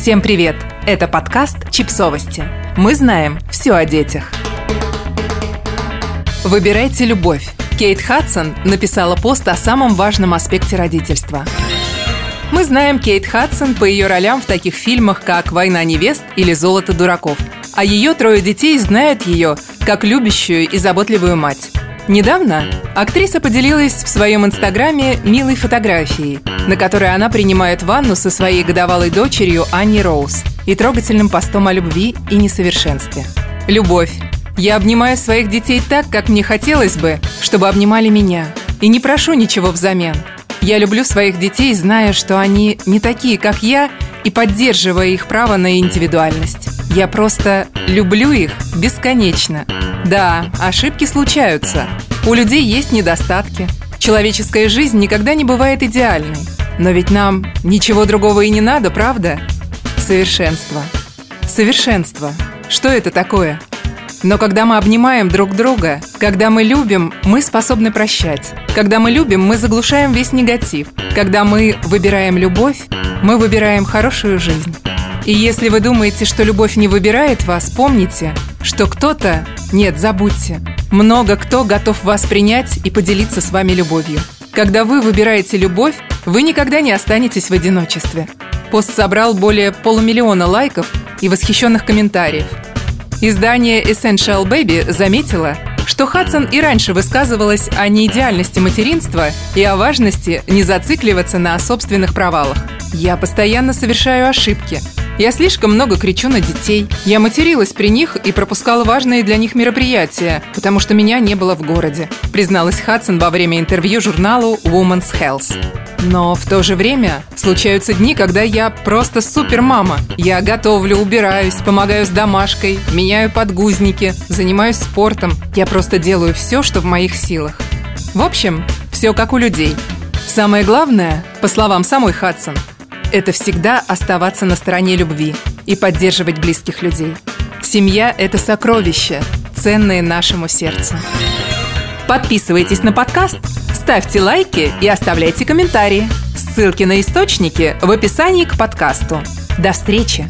Всем привет! Это подкаст «Чипсовости». Мы знаем все о детях. Выбирайте любовь. Кейт Хадсон написала пост о самом важном аспекте родительства. Мы знаем Кейт Хадсон по ее ролям в таких фильмах, как «Война невест» или «Золото дураков». А ее трое детей знают ее как любящую и заботливую мать. Недавно актриса поделилась в своем инстаграме милой фотографией, на которой она принимает ванну со своей годовалой дочерью Анни Роуз и трогательным постом о любви и несовершенстве. Любовь. Я обнимаю своих детей так, как мне хотелось бы, чтобы обнимали меня. И не прошу ничего взамен. Я люблю своих детей, зная, что они не такие, как я, и поддерживая их право на индивидуальность. Я просто люблю их бесконечно. Да, ошибки случаются. У людей есть недостатки. Человеческая жизнь никогда не бывает идеальной. Но ведь нам ничего другого и не надо, правда? Совершенство. Совершенство. Что это такое? Но когда мы обнимаем друг друга, когда мы любим, мы способны прощать. Когда мы любим, мы заглушаем весь негатив. Когда мы выбираем любовь, мы выбираем хорошую жизнь. И если вы думаете, что любовь не выбирает вас, помните, что кто-то, нет, забудьте, много кто готов вас принять и поделиться с вами любовью. Когда вы выбираете любовь, вы никогда не останетесь в одиночестве. Пост собрал более полумиллиона лайков и восхищенных комментариев. Издание Essential Baby заметило, что Хадсон и раньше высказывалась о неидеальности материнства и о важности не зацикливаться на собственных провалах. «Я постоянно совершаю ошибки, я слишком много кричу на детей. Я материлась при них и пропускала важные для них мероприятия, потому что меня не было в городе», призналась Хадсон во время интервью журналу Woman's Health. Но в то же время случаются дни, когда я просто супер-мама. Я готовлю, убираюсь, помогаю с домашкой, меняю подгузники, занимаюсь спортом. Я просто делаю все, что в моих силах. В общем, все как у людей. Самое главное, по словам самой Хадсон, это всегда оставаться на стороне любви и поддерживать близких людей. Семья – это сокровище, ценное нашему сердцу. Подписывайтесь на подкаст, ставьте лайки и оставляйте комментарии. Ссылки на источники в описании к подкасту. До встречи!